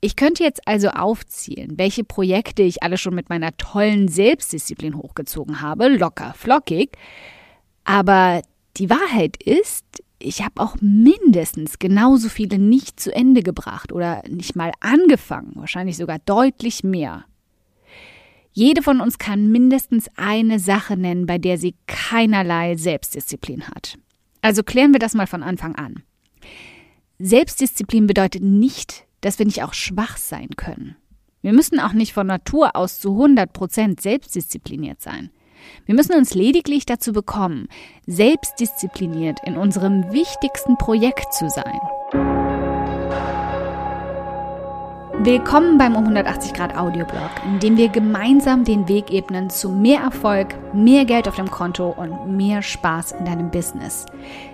Ich könnte jetzt also aufzählen, welche Projekte ich alle schon mit meiner tollen Selbstdisziplin hochgezogen habe, locker, flockig. Aber die Wahrheit ist, ich habe auch mindestens genauso viele nicht zu Ende gebracht oder nicht mal angefangen, wahrscheinlich sogar deutlich mehr. Jede von uns kann mindestens eine Sache nennen, bei der sie keinerlei Selbstdisziplin hat. Also klären wir das mal von Anfang an. Selbstdisziplin bedeutet nicht, dass wir nicht auch schwach sein können. Wir müssen auch nicht von Natur aus zu 100 Prozent selbstdiszipliniert sein. Wir müssen uns lediglich dazu bekommen, selbstdiszipliniert in unserem wichtigsten Projekt zu sein. Willkommen beim um 180 Grad Audioblog, in dem wir gemeinsam den Weg ebnen zu mehr Erfolg, mehr Geld auf dem Konto und mehr Spaß in deinem Business.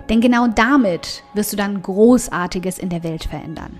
Denn genau damit wirst du dann Großartiges in der Welt verändern.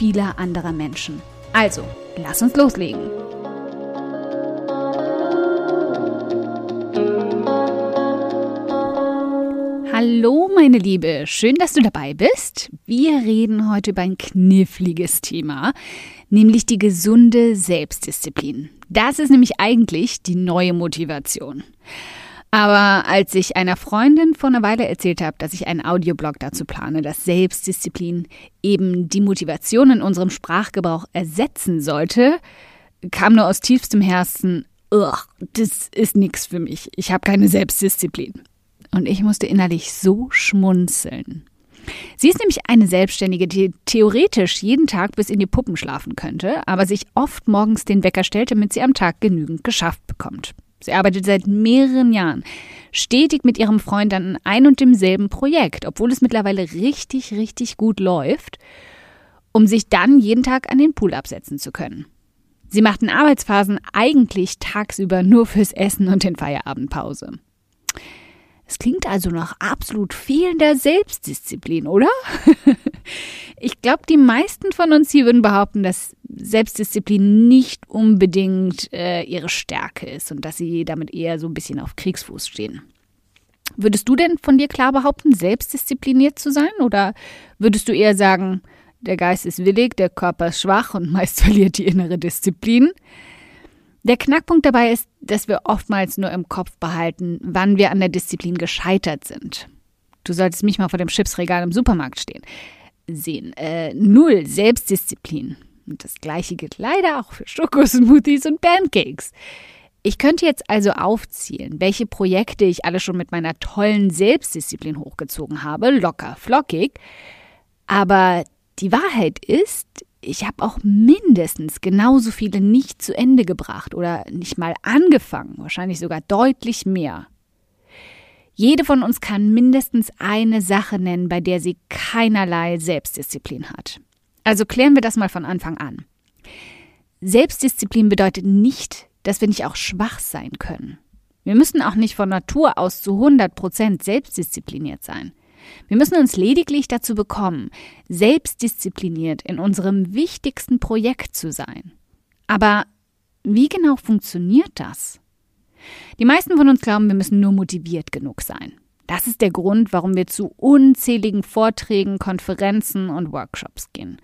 vieler anderer Menschen. Also, lass uns loslegen. Hallo, meine Liebe, schön, dass du dabei bist. Wir reden heute über ein kniffliges Thema, nämlich die gesunde Selbstdisziplin. Das ist nämlich eigentlich die neue Motivation. Aber als ich einer Freundin vor einer Weile erzählt habe, dass ich einen Audioblog dazu plane, dass Selbstdisziplin eben die Motivation in unserem Sprachgebrauch ersetzen sollte, kam nur aus tiefstem Herzen, das ist nichts für mich. Ich habe keine Selbstdisziplin und ich musste innerlich so schmunzeln. Sie ist nämlich eine Selbstständige, die theoretisch jeden Tag bis in die Puppen schlafen könnte, aber sich oft morgens den Wecker stellt, damit sie am Tag genügend geschafft bekommt. Sie arbeitet seit mehreren Jahren stetig mit ihrem Freund an ein und demselben Projekt, obwohl es mittlerweile richtig, richtig gut läuft, um sich dann jeden Tag an den Pool absetzen zu können. Sie machten Arbeitsphasen eigentlich tagsüber nur fürs Essen und den Feierabendpause. Es klingt also nach absolut fehlender Selbstdisziplin, oder? ich glaube, die meisten von uns hier würden behaupten, dass Selbstdisziplin nicht unbedingt äh, ihre Stärke ist und dass sie damit eher so ein bisschen auf Kriegsfuß stehen. Würdest du denn von dir klar behaupten, selbstdiszipliniert zu sein? Oder würdest du eher sagen, der Geist ist willig, der Körper ist schwach und meist verliert die innere Disziplin? Der Knackpunkt dabei ist, dass wir oftmals nur im Kopf behalten, wann wir an der Disziplin gescheitert sind. Du solltest mich mal vor dem Chipsregal im Supermarkt stehen. Sehen. Äh, null Selbstdisziplin. Und das gleiche gilt leider auch für Schokosmoothies und Pancakes. Ich könnte jetzt also aufzählen, welche Projekte ich alle schon mit meiner tollen Selbstdisziplin hochgezogen habe, locker, flockig. Aber die Wahrheit ist, ich habe auch mindestens genauso viele nicht zu Ende gebracht oder nicht mal angefangen, wahrscheinlich sogar deutlich mehr. Jede von uns kann mindestens eine Sache nennen, bei der sie keinerlei Selbstdisziplin hat. Also klären wir das mal von Anfang an. Selbstdisziplin bedeutet nicht, dass wir nicht auch schwach sein können. Wir müssen auch nicht von Natur aus zu 100 Prozent selbstdiszipliniert sein. Wir müssen uns lediglich dazu bekommen, selbstdiszipliniert in unserem wichtigsten Projekt zu sein. Aber wie genau funktioniert das? Die meisten von uns glauben, wir müssen nur motiviert genug sein. Das ist der Grund, warum wir zu unzähligen Vorträgen, Konferenzen und Workshops gehen.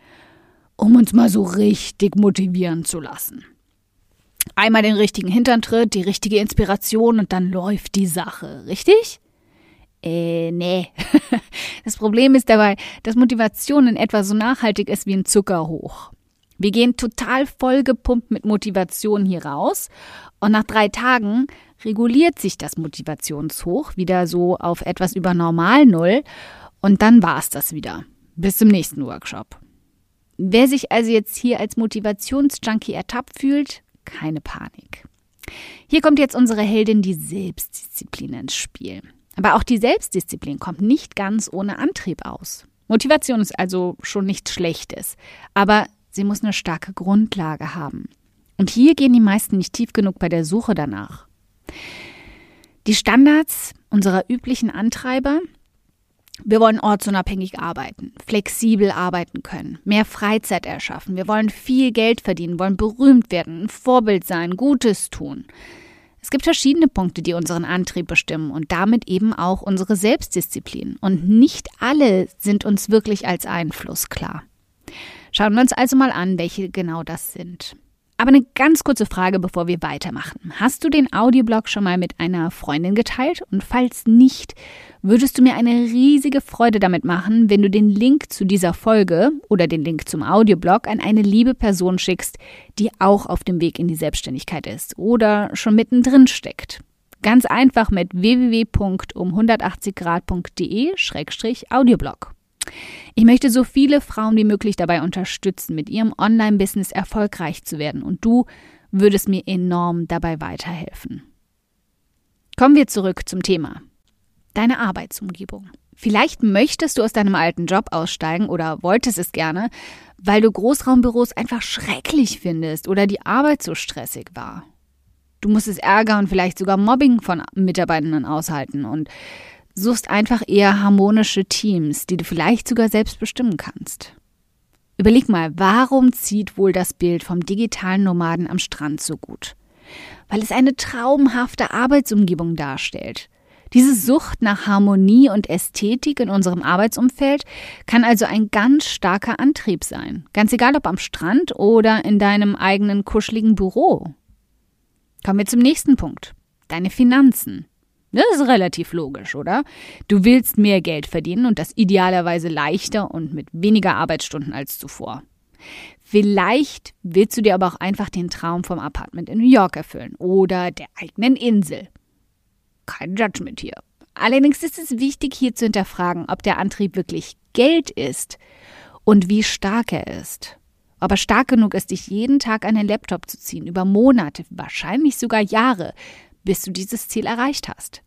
Um uns mal so richtig motivieren zu lassen. Einmal den richtigen Hinterntritt, die richtige Inspiration und dann läuft die Sache, richtig? Äh, nee. Das Problem ist dabei, dass Motivation in etwa so nachhaltig ist wie ein Zuckerhoch. Wir gehen total vollgepumpt mit Motivation hier raus und nach drei Tagen reguliert sich das Motivationshoch wieder so auf etwas über Normal Null und dann war es das wieder. Bis zum nächsten Workshop. Wer sich also jetzt hier als Motivationsjunkie ertappt fühlt, keine Panik. Hier kommt jetzt unsere Heldin die Selbstdisziplin ins Spiel. Aber auch die Selbstdisziplin kommt nicht ganz ohne Antrieb aus. Motivation ist also schon nichts Schlechtes, aber sie muss eine starke Grundlage haben. Und hier gehen die meisten nicht tief genug bei der Suche danach. Die Standards unserer üblichen Antreiber, wir wollen ortsunabhängig arbeiten, flexibel arbeiten können, mehr Freizeit erschaffen, wir wollen viel Geld verdienen, wollen berühmt werden, ein Vorbild sein, Gutes tun. Es gibt verschiedene Punkte, die unseren Antrieb bestimmen und damit eben auch unsere Selbstdisziplin. Und nicht alle sind uns wirklich als Einfluss klar. Schauen wir uns also mal an, welche genau das sind. Aber eine ganz kurze Frage, bevor wir weitermachen. Hast du den Audioblog schon mal mit einer Freundin geteilt? Und falls nicht, würdest du mir eine riesige Freude damit machen, wenn du den Link zu dieser Folge oder den Link zum Audioblog an eine liebe Person schickst, die auch auf dem Weg in die Selbstständigkeit ist oder schon mittendrin steckt. Ganz einfach mit www.um180grad.de-audioblog. Ich möchte so viele Frauen wie möglich dabei unterstützen, mit ihrem Online-Business erfolgreich zu werden und du würdest mir enorm dabei weiterhelfen. Kommen wir zurück zum Thema. Deine Arbeitsumgebung. Vielleicht möchtest du aus deinem alten Job aussteigen oder wolltest es gerne, weil du Großraumbüros einfach schrecklich findest oder die Arbeit so stressig war. Du musstest Ärger und vielleicht sogar Mobbing von Mitarbeitenden aushalten und suchst einfach eher harmonische Teams, die du vielleicht sogar selbst bestimmen kannst. Überleg mal, warum zieht wohl das Bild vom digitalen Nomaden am Strand so gut? Weil es eine traumhafte Arbeitsumgebung darstellt. Diese Sucht nach Harmonie und Ästhetik in unserem Arbeitsumfeld kann also ein ganz starker Antrieb sein. Ganz egal ob am Strand oder in deinem eigenen kuscheligen Büro. Kommen wir zum nächsten Punkt. Deine Finanzen. Das ist relativ logisch, oder? Du willst mehr Geld verdienen und das idealerweise leichter und mit weniger Arbeitsstunden als zuvor. Vielleicht willst du dir aber auch einfach den Traum vom Apartment in New York erfüllen oder der eigenen Insel. Kein Judgment hier. Allerdings ist es wichtig, hier zu hinterfragen, ob der Antrieb wirklich Geld ist und wie stark er ist. Ob er stark genug ist, dich jeden Tag an den Laptop zu ziehen, über Monate, wahrscheinlich sogar Jahre, bis du dieses Ziel erreicht hast.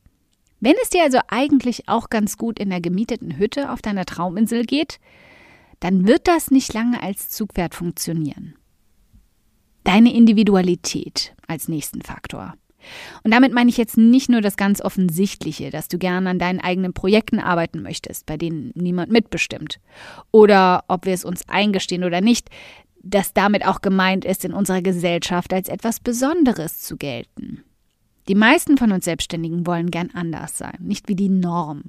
Wenn es dir also eigentlich auch ganz gut in der gemieteten Hütte auf deiner Trauminsel geht, dann wird das nicht lange als Zugwert funktionieren. Deine Individualität als nächsten Faktor. Und damit meine ich jetzt nicht nur das ganz Offensichtliche, dass du gerne an deinen eigenen Projekten arbeiten möchtest, bei denen niemand mitbestimmt. Oder ob wir es uns eingestehen oder nicht, dass damit auch gemeint ist, in unserer Gesellschaft als etwas Besonderes zu gelten. Die meisten von uns Selbstständigen wollen gern anders sein, nicht wie die Norm.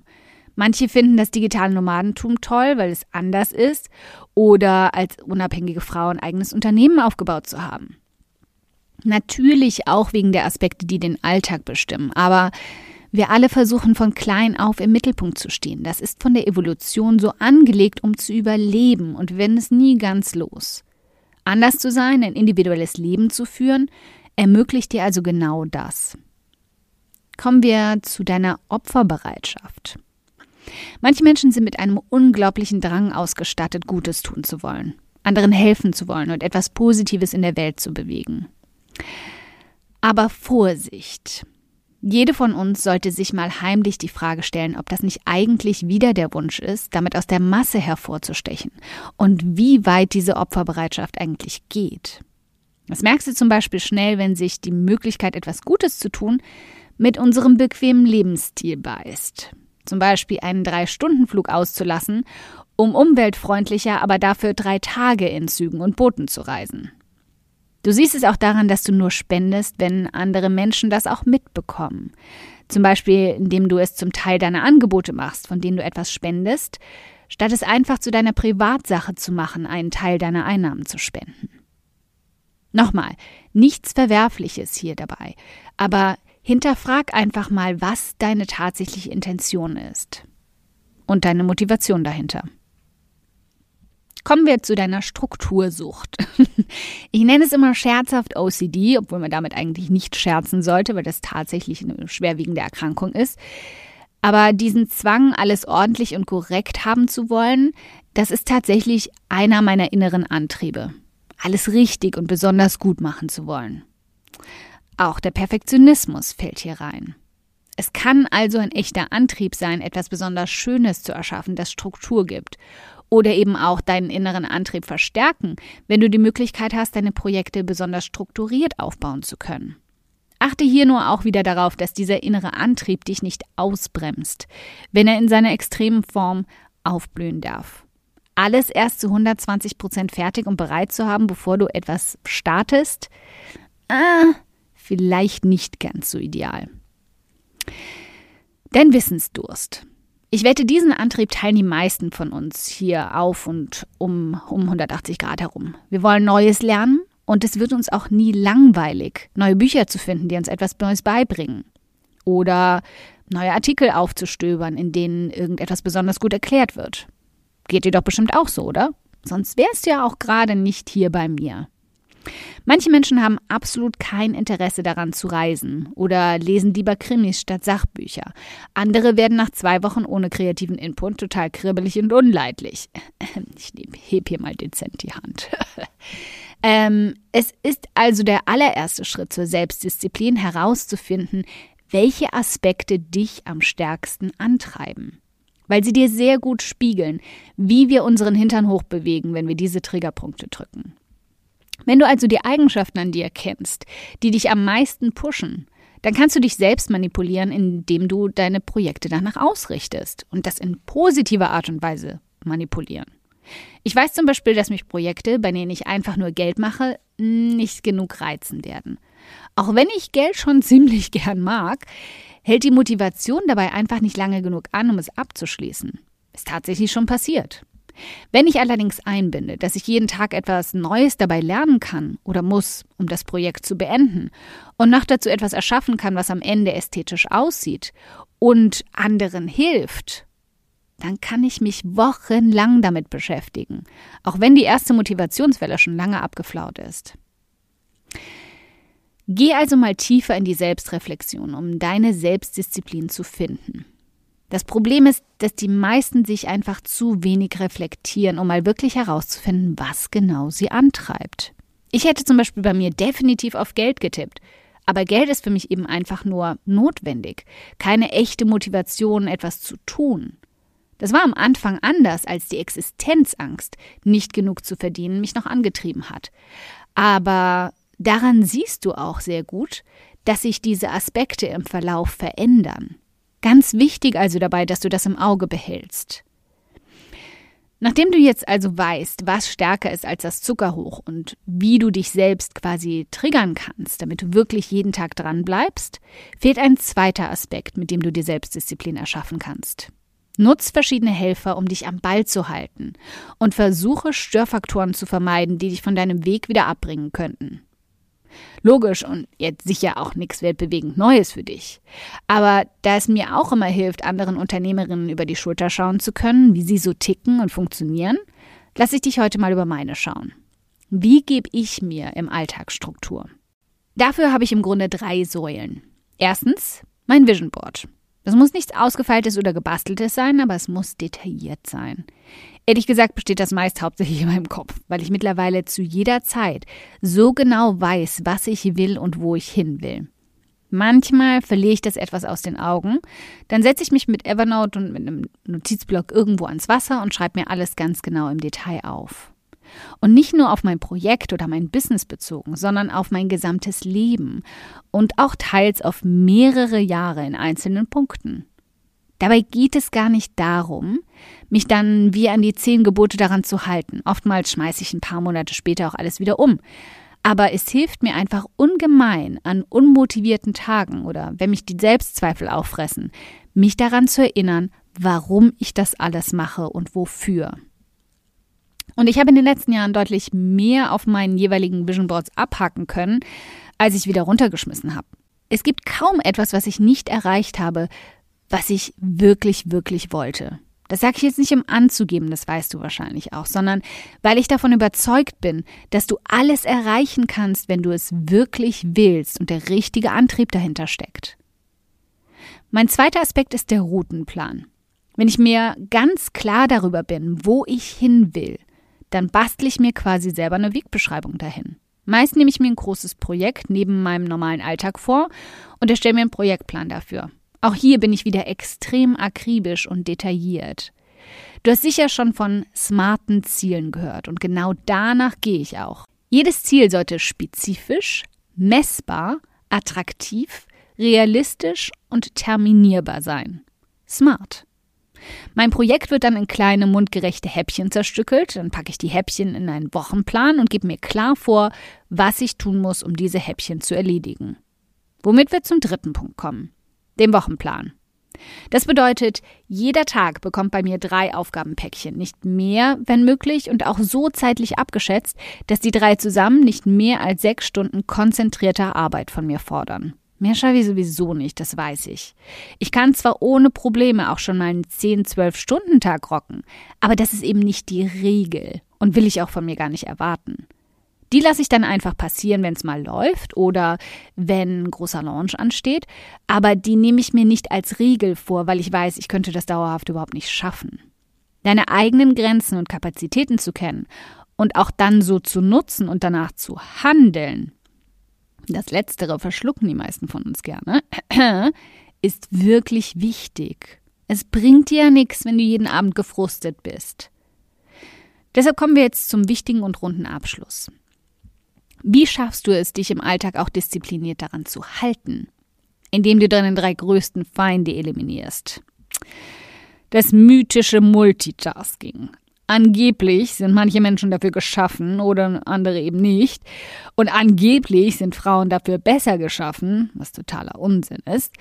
Manche finden das digitale Nomadentum toll, weil es anders ist oder als unabhängige Frau ein eigenes Unternehmen aufgebaut zu haben. Natürlich auch wegen der Aspekte, die den Alltag bestimmen, aber wir alle versuchen von klein auf im Mittelpunkt zu stehen. Das ist von der Evolution so angelegt, um zu überleben und werden es nie ganz los. Anders zu sein, ein individuelles Leben zu führen, ermöglicht dir also genau das. Kommen wir zu deiner Opferbereitschaft. Manche Menschen sind mit einem unglaublichen Drang ausgestattet, Gutes tun zu wollen, anderen helfen zu wollen und etwas Positives in der Welt zu bewegen. Aber Vorsicht! Jede von uns sollte sich mal heimlich die Frage stellen, ob das nicht eigentlich wieder der Wunsch ist, damit aus der Masse hervorzustechen und wie weit diese Opferbereitschaft eigentlich geht. Das merkst du zum Beispiel schnell, wenn sich die Möglichkeit, etwas Gutes zu tun, mit unserem bequemen Lebensstil beißt. Zum Beispiel einen Drei-Stunden-Flug auszulassen, um umweltfreundlicher, aber dafür drei Tage in Zügen und Booten zu reisen. Du siehst es auch daran, dass du nur spendest, wenn andere Menschen das auch mitbekommen. Zum Beispiel, indem du es zum Teil deiner Angebote machst, von denen du etwas spendest, statt es einfach zu deiner Privatsache zu machen, einen Teil deiner Einnahmen zu spenden. Nochmal, nichts Verwerfliches hier dabei, aber Hinterfrag einfach mal, was deine tatsächliche Intention ist und deine Motivation dahinter. Kommen wir zu deiner Struktursucht. Ich nenne es immer scherzhaft OCD, obwohl man damit eigentlich nicht scherzen sollte, weil das tatsächlich eine schwerwiegende Erkrankung ist. Aber diesen Zwang, alles ordentlich und korrekt haben zu wollen, das ist tatsächlich einer meiner inneren Antriebe. Alles richtig und besonders gut machen zu wollen. Auch der Perfektionismus fällt hier rein. Es kann also ein echter Antrieb sein, etwas besonders Schönes zu erschaffen, das Struktur gibt. oder eben auch deinen inneren Antrieb verstärken, wenn du die Möglichkeit hast, deine Projekte besonders strukturiert aufbauen zu können. Achte hier nur auch wieder darauf, dass dieser innere Antrieb dich nicht ausbremst, wenn er in seiner extremen Form aufblühen darf. Alles erst zu 120 Prozent fertig und bereit zu haben, bevor du etwas startest, äh, vielleicht nicht ganz so ideal. Dein Wissensdurst. Ich wette, diesen Antrieb teilen die meisten von uns hier auf und um, um 180 Grad herum. Wir wollen Neues lernen und es wird uns auch nie langweilig, neue Bücher zu finden, die uns etwas Neues beibringen. Oder neue Artikel aufzustöbern, in denen irgendetwas besonders gut erklärt wird. Geht dir doch bestimmt auch so, oder? Sonst wärst du ja auch gerade nicht hier bei mir. Manche Menschen haben absolut kein Interesse daran zu reisen oder lesen lieber Krimis statt Sachbücher. Andere werden nach zwei Wochen ohne kreativen Input total kribbelig und unleidlich. Ich heb hier mal dezent die Hand. ähm, es ist also der allererste Schritt zur Selbstdisziplin herauszufinden, welche Aspekte dich am stärksten antreiben. Weil sie dir sehr gut spiegeln, wie wir unseren Hintern hochbewegen, wenn wir diese Triggerpunkte drücken. Wenn du also die Eigenschaften an dir kennst, die dich am meisten pushen, dann kannst du dich selbst manipulieren, indem du deine Projekte danach ausrichtest und das in positiver Art und Weise manipulieren. Ich weiß zum Beispiel, dass mich Projekte, bei denen ich einfach nur Geld mache, nicht genug reizen werden. Auch wenn ich Geld schon ziemlich gern mag, hält die Motivation dabei einfach nicht lange genug an, um es abzuschließen. Ist tatsächlich schon passiert. Wenn ich allerdings einbinde, dass ich jeden Tag etwas Neues dabei lernen kann oder muss, um das Projekt zu beenden, und noch dazu etwas erschaffen kann, was am Ende ästhetisch aussieht und anderen hilft, dann kann ich mich wochenlang damit beschäftigen, auch wenn die erste Motivationswelle schon lange abgeflaut ist. Geh also mal tiefer in die Selbstreflexion, um deine Selbstdisziplin zu finden. Das Problem ist, dass die meisten sich einfach zu wenig reflektieren, um mal wirklich herauszufinden, was genau sie antreibt. Ich hätte zum Beispiel bei mir definitiv auf Geld getippt. Aber Geld ist für mich eben einfach nur notwendig, keine echte Motivation, etwas zu tun. Das war am Anfang anders, als die Existenzangst, nicht genug zu verdienen, mich noch angetrieben hat. Aber daran siehst du auch sehr gut, dass sich diese Aspekte im Verlauf verändern. Ganz wichtig also dabei, dass du das im Auge behältst. Nachdem du jetzt also weißt, was stärker ist als das Zuckerhoch und wie du dich selbst quasi triggern kannst, damit du wirklich jeden Tag dran bleibst, fehlt ein zweiter Aspekt, mit dem du dir Selbstdisziplin erschaffen kannst. Nutz verschiedene Helfer, um dich am Ball zu halten und versuche Störfaktoren zu vermeiden, die dich von deinem Weg wieder abbringen könnten. Logisch und jetzt sicher auch nichts weltbewegend Neues für dich. Aber da es mir auch immer hilft, anderen Unternehmerinnen über die Schulter schauen zu können, wie sie so ticken und funktionieren, lasse ich dich heute mal über meine schauen. Wie gebe ich mir im Alltag Struktur? Dafür habe ich im Grunde drei Säulen. Erstens mein Vision Board. Das muss nichts Ausgefeiltes oder Gebasteltes sein, aber es muss detailliert sein. Ehrlich gesagt besteht das meist hauptsächlich in meinem Kopf, weil ich mittlerweile zu jeder Zeit so genau weiß, was ich will und wo ich hin will. Manchmal verliere ich das etwas aus den Augen. Dann setze ich mich mit Evernote und mit einem Notizblock irgendwo ans Wasser und schreibe mir alles ganz genau im Detail auf. Und nicht nur auf mein Projekt oder mein Business bezogen, sondern auf mein gesamtes Leben und auch teils auf mehrere Jahre in einzelnen Punkten. Dabei geht es gar nicht darum, mich dann wie an die zehn Gebote daran zu halten. Oftmals schmeiße ich ein paar Monate später auch alles wieder um. Aber es hilft mir einfach ungemein an unmotivierten Tagen oder wenn mich die Selbstzweifel auffressen, mich daran zu erinnern, warum ich das alles mache und wofür. Und ich habe in den letzten Jahren deutlich mehr auf meinen jeweiligen Vision Boards abhaken können, als ich wieder runtergeschmissen habe. Es gibt kaum etwas, was ich nicht erreicht habe, was ich wirklich, wirklich wollte. Das sage ich jetzt nicht, um anzugeben, das weißt du wahrscheinlich auch, sondern weil ich davon überzeugt bin, dass du alles erreichen kannst, wenn du es wirklich willst und der richtige Antrieb dahinter steckt. Mein zweiter Aspekt ist der Routenplan. Wenn ich mir ganz klar darüber bin, wo ich hin will, dann bastle ich mir quasi selber eine Wegbeschreibung dahin. Meist nehme ich mir ein großes Projekt neben meinem normalen Alltag vor und erstelle mir einen Projektplan dafür. Auch hier bin ich wieder extrem akribisch und detailliert. Du hast sicher schon von smarten Zielen gehört und genau danach gehe ich auch. Jedes Ziel sollte spezifisch, messbar, attraktiv, realistisch und terminierbar sein. Smart. Mein Projekt wird dann in kleine mundgerechte Häppchen zerstückelt, dann packe ich die Häppchen in einen Wochenplan und gebe mir klar vor, was ich tun muss, um diese Häppchen zu erledigen. Womit wir zum dritten Punkt kommen, dem Wochenplan. Das bedeutet, jeder Tag bekommt bei mir drei Aufgabenpäckchen, nicht mehr, wenn möglich, und auch so zeitlich abgeschätzt, dass die drei zusammen nicht mehr als sechs Stunden konzentrierter Arbeit von mir fordern. Mehr schaffe ich sowieso nicht, das weiß ich. Ich kann zwar ohne Probleme auch schon mal einen 10-12-Stunden-Tag rocken, aber das ist eben nicht die Regel und will ich auch von mir gar nicht erwarten. Die lasse ich dann einfach passieren, wenn es mal läuft oder wenn ein großer Launch ansteht, aber die nehme ich mir nicht als Regel vor, weil ich weiß, ich könnte das dauerhaft überhaupt nicht schaffen. Deine eigenen Grenzen und Kapazitäten zu kennen und auch dann so zu nutzen und danach zu handeln, das Letztere verschlucken die meisten von uns gerne, ist wirklich wichtig. Es bringt dir ja nichts, wenn du jeden Abend gefrustet bist. Deshalb kommen wir jetzt zum wichtigen und runden Abschluss. Wie schaffst du es, dich im Alltag auch diszipliniert daran zu halten? Indem du deine drei größten Feinde eliminierst. Das mythische Multitasking. Angeblich sind manche Menschen dafür geschaffen oder andere eben nicht. Und angeblich sind Frauen dafür besser geschaffen, was totaler Unsinn ist.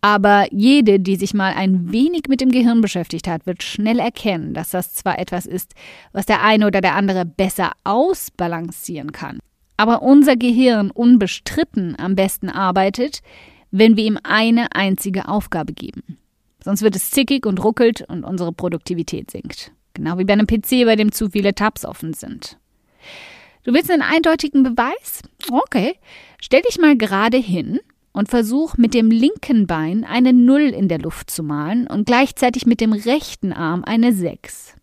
Aber jede, die sich mal ein wenig mit dem Gehirn beschäftigt hat, wird schnell erkennen, dass das zwar etwas ist, was der eine oder der andere besser ausbalancieren kann, aber unser Gehirn unbestritten am besten arbeitet, wenn wir ihm eine einzige Aufgabe geben. Sonst wird es zickig und ruckelt und unsere Produktivität sinkt. Genau wie bei einem PC, bei dem zu viele Tabs offen sind. Du willst einen eindeutigen Beweis? Okay. Stell dich mal gerade hin und versuch mit dem linken Bein eine Null in der Luft zu malen und gleichzeitig mit dem rechten Arm eine 6.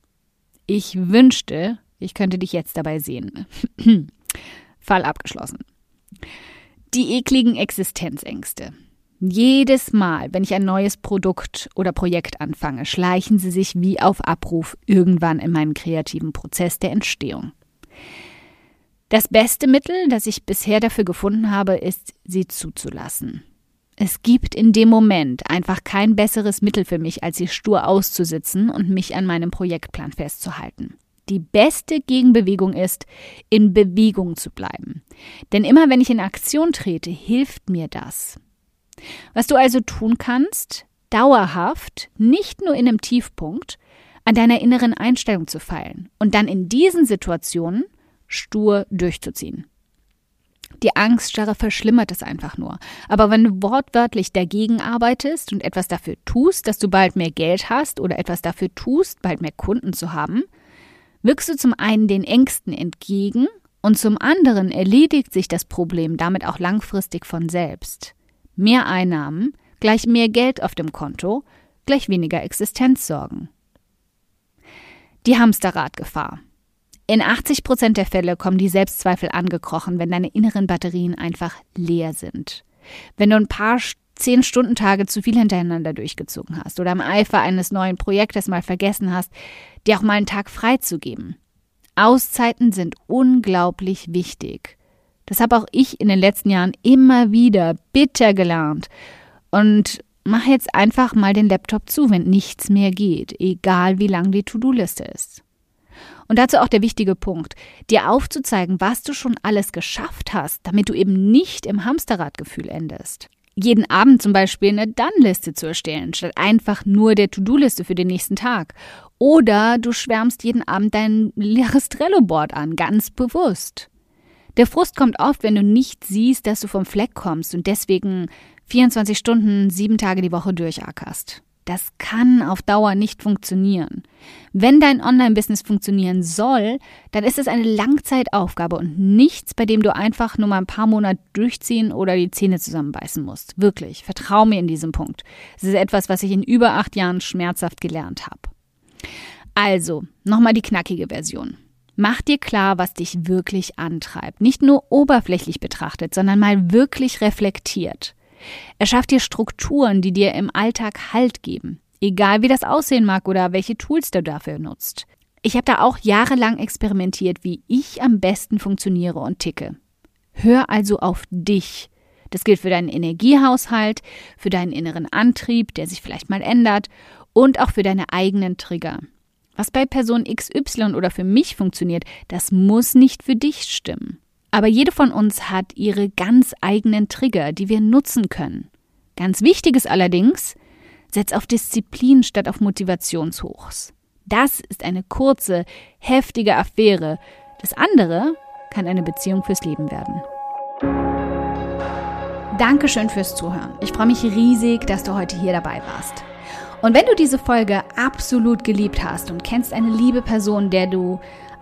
Ich wünschte, ich könnte dich jetzt dabei sehen. Fall abgeschlossen. Die ekligen Existenzängste. Jedes Mal, wenn ich ein neues Produkt oder Projekt anfange, schleichen sie sich wie auf Abruf irgendwann in meinen kreativen Prozess der Entstehung. Das beste Mittel, das ich bisher dafür gefunden habe, ist, sie zuzulassen. Es gibt in dem Moment einfach kein besseres Mittel für mich, als sie stur auszusitzen und mich an meinem Projektplan festzuhalten. Die beste Gegenbewegung ist, in Bewegung zu bleiben. Denn immer wenn ich in Aktion trete, hilft mir das. Was du also tun kannst, dauerhaft, nicht nur in einem Tiefpunkt, an deiner inneren Einstellung zu feilen und dann in diesen Situationen stur durchzuziehen. Die Angststarre verschlimmert es einfach nur. Aber wenn du wortwörtlich dagegen arbeitest und etwas dafür tust, dass du bald mehr Geld hast oder etwas dafür tust, bald mehr Kunden zu haben, wirkst du zum einen den Ängsten entgegen und zum anderen erledigt sich das Problem damit auch langfristig von selbst. Mehr Einnahmen gleich mehr Geld auf dem Konto gleich weniger Existenzsorgen. Die Hamsterradgefahr. In 80 Prozent der Fälle kommen die Selbstzweifel angekrochen, wenn deine inneren Batterien einfach leer sind. Wenn du ein paar zehn Stunden Tage zu viel hintereinander durchgezogen hast oder im Eifer eines neuen Projektes mal vergessen hast, dir auch mal einen Tag freizugeben. Auszeiten sind unglaublich wichtig. Das habe auch ich in den letzten Jahren immer wieder bitter gelernt. Und mach jetzt einfach mal den Laptop zu, wenn nichts mehr geht, egal wie lang die To-Do-Liste ist. Und dazu auch der wichtige Punkt, dir aufzuzeigen, was du schon alles geschafft hast, damit du eben nicht im Hamsterradgefühl endest. Jeden Abend zum Beispiel eine Dann-Liste zu erstellen, statt einfach nur der To-Do-Liste für den nächsten Tag. Oder du schwärmst jeden Abend dein leeres Trello-Board an, ganz bewusst. Der Frust kommt oft, wenn du nicht siehst, dass du vom Fleck kommst und deswegen 24 Stunden, sieben Tage die Woche durchackerst. Das kann auf Dauer nicht funktionieren. Wenn dein Online-Business funktionieren soll, dann ist es eine Langzeitaufgabe und nichts, bei dem du einfach nur mal ein paar Monate durchziehen oder die Zähne zusammenbeißen musst. Wirklich, vertrau mir in diesem Punkt. Es ist etwas, was ich in über acht Jahren schmerzhaft gelernt habe. Also, nochmal die knackige Version. Mach dir klar, was dich wirklich antreibt. Nicht nur oberflächlich betrachtet, sondern mal wirklich reflektiert. Erschaff dir Strukturen, die dir im Alltag Halt geben. Egal wie das aussehen mag oder welche Tools du dafür nutzt. Ich habe da auch jahrelang experimentiert, wie ich am besten funktioniere und ticke. Hör also auf dich. Das gilt für deinen Energiehaushalt, für deinen inneren Antrieb, der sich vielleicht mal ändert, und auch für deine eigenen Trigger. Was bei Person XY oder für mich funktioniert, das muss nicht für dich stimmen. Aber jede von uns hat ihre ganz eigenen Trigger, die wir nutzen können. Ganz wichtig ist allerdings, setz auf Disziplin statt auf Motivationshochs. Das ist eine kurze, heftige Affäre. Das andere kann eine Beziehung fürs Leben werden. Dankeschön fürs Zuhören. Ich freue mich riesig, dass du heute hier dabei warst. Und wenn du diese Folge absolut geliebt hast und kennst eine liebe Person, der du